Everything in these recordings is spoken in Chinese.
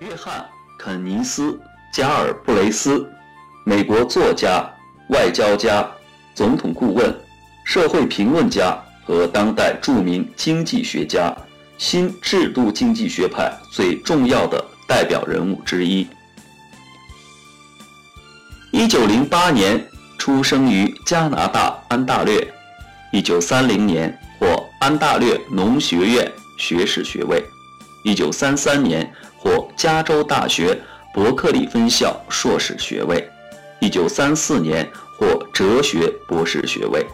约翰·肯尼斯·加尔布雷斯，美国作家、外交家、总统顾问、社会评论家和当代著名经济学家，新制度经济学派最重要的代表人物之一。一九零八年出生于加拿大安大略，一九三零年获安大略农学院学士学位，一九三三年。获加州大学伯克利分校硕士学位，一九三四年获哲学博士学位。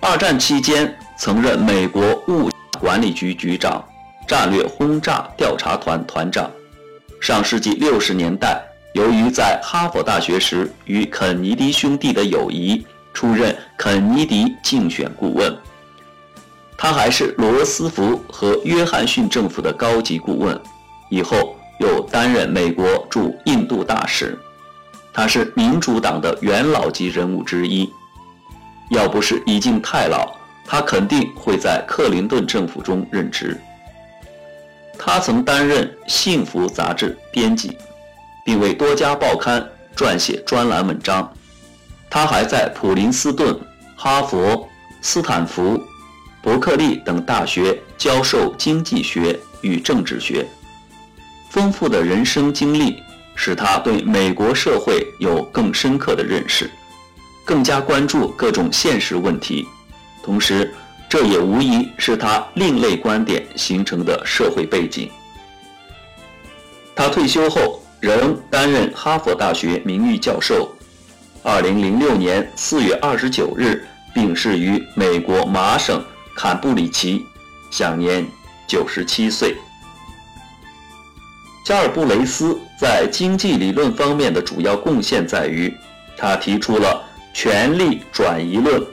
二战期间曾任美国物管理局局长、战略轰炸调查团团长。上世纪六十年代，由于在哈佛大学时与肯尼迪兄弟的友谊，出任肯尼迪竞选顾问。他还是罗斯福和约翰逊政府的高级顾问。以后又担任美国驻印度大使，他是民主党的元老级人物之一。要不是已经太老，他肯定会在克林顿政府中任职。他曾担任《幸福》杂志编辑，并为多家报刊撰写专栏文章。他还在普林斯顿、哈佛、斯坦福、伯克利等大学教授经济学与政治学。丰富的人生经历使他对美国社会有更深刻的认识，更加关注各种现实问题。同时，这也无疑是他另类观点形成的社会背景。他退休后仍担任哈佛大学名誉教授。二零零六年四月二十九日病逝于美国麻省坎布里奇，享年九十七岁。加尔布雷斯在经济理论方面的主要贡献在于，他提出了权力转移论、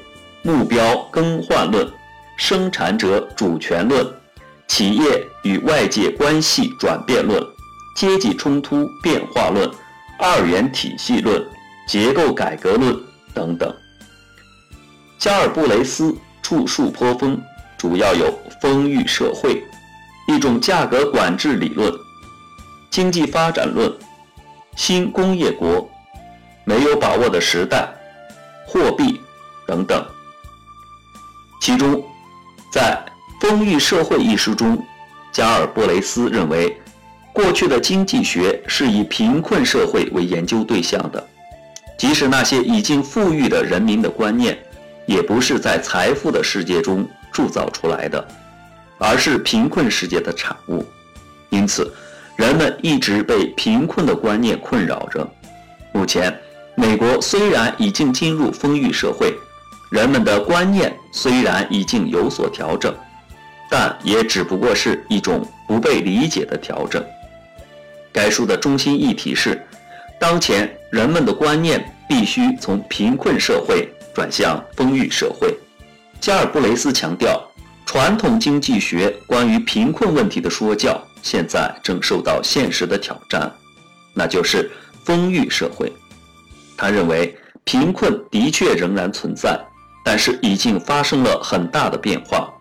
目标更换论、生产者主权论、企业与外界关系转变论、阶级冲突变化论、二元体系论、结构改革论等等。加尔布雷斯著述颇丰，主要有《丰裕社会》，一种价格管制理论。经济发展论、新工业国、没有把握的时代、货币等等。其中，在《丰裕社会》一书中，加尔布雷斯认为，过去的经济学是以贫困社会为研究对象的，即使那些已经富裕的人民的观念，也不是在财富的世界中铸造出来的，而是贫困世界的产物。因此。人们一直被贫困的观念困扰着。目前，美国虽然已经进入丰裕社会，人们的观念虽然已经有所调整，但也只不过是一种不被理解的调整。该书的中心议题是：当前人们的观念必须从贫困社会转向丰裕社会。加尔布雷斯强调，传统经济学关于贫困问题的说教。现在正受到现实的挑战，那就是丰裕社会。他认为贫困的确仍然存在，但是已经发生了很大的变化。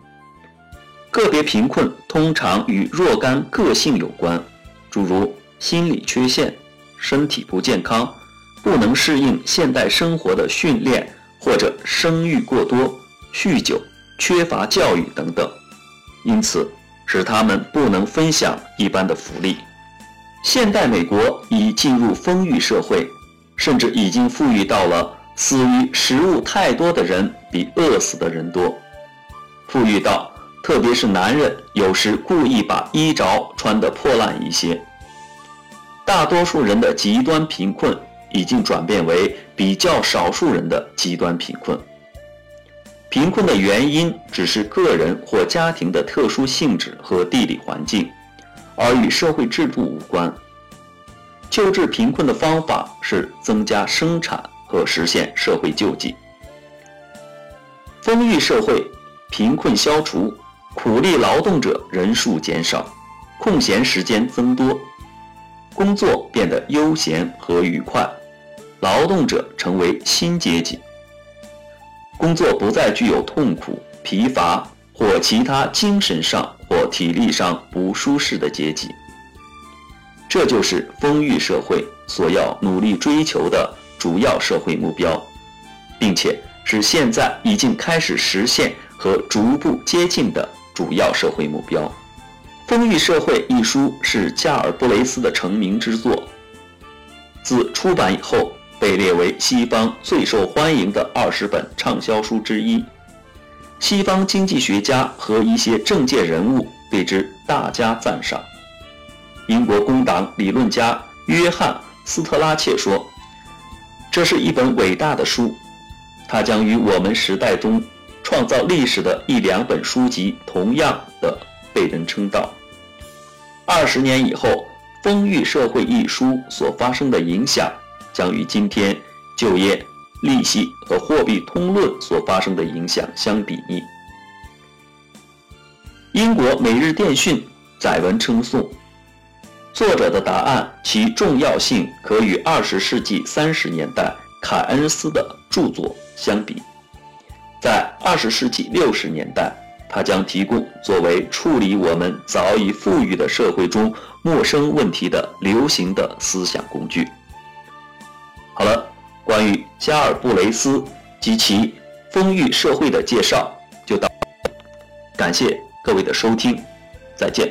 个别贫困通常与若干个性有关，诸如心理缺陷、身体不健康、不能适应现代生活的训练，或者生育过多、酗酒、缺乏教育等等。因此。使他们不能分享一般的福利。现代美国已进入丰裕社会，甚至已经富裕到了死于食物太多的人比饿死的人多。富裕到，特别是男人有时故意把衣着穿得破烂一些。大多数人的极端贫困已经转变为比较少数人的极端贫困。贫困的原因只是个人或家庭的特殊性质和地理环境，而与社会制度无关。救治贫困的方法是增加生产和实现社会救济。丰裕社会，贫困消除，苦力劳动者人数减少，空闲时间增多，工作变得悠闲和愉快，劳动者成为新阶级。工作不再具有痛苦、疲乏或其他精神上或体力上不舒适的阶级。这就是丰裕社会所要努力追求的主要社会目标，并且是现在已经开始实现和逐步接近的主要社会目标。《丰裕社会》一书是加尔布雷斯的成名之作，自出版以后被列为西方最受欢迎的二十本畅销书之一。西方经济学家和一些政界人物对之大加赞赏。英国工党理论家约翰·斯特拉切说：“这是一本伟大的书，它将与我们时代中创造历史的一两本书籍同样的被人称道。二十年以后，《丰裕社会》一书所发生的影响，将与今天就业、利息和货币通论所发生的影响相比拟。”英国《每日电讯》载文称颂。作者的答案，其重要性可与二十世纪三十年代凯恩斯的著作相比。在二十世纪六十年代，他将提供作为处理我们早已富裕的社会中陌生问题的流行的思想工具。好了，关于加尔布雷斯及其丰裕社会的介绍就到，感谢各位的收听，再见。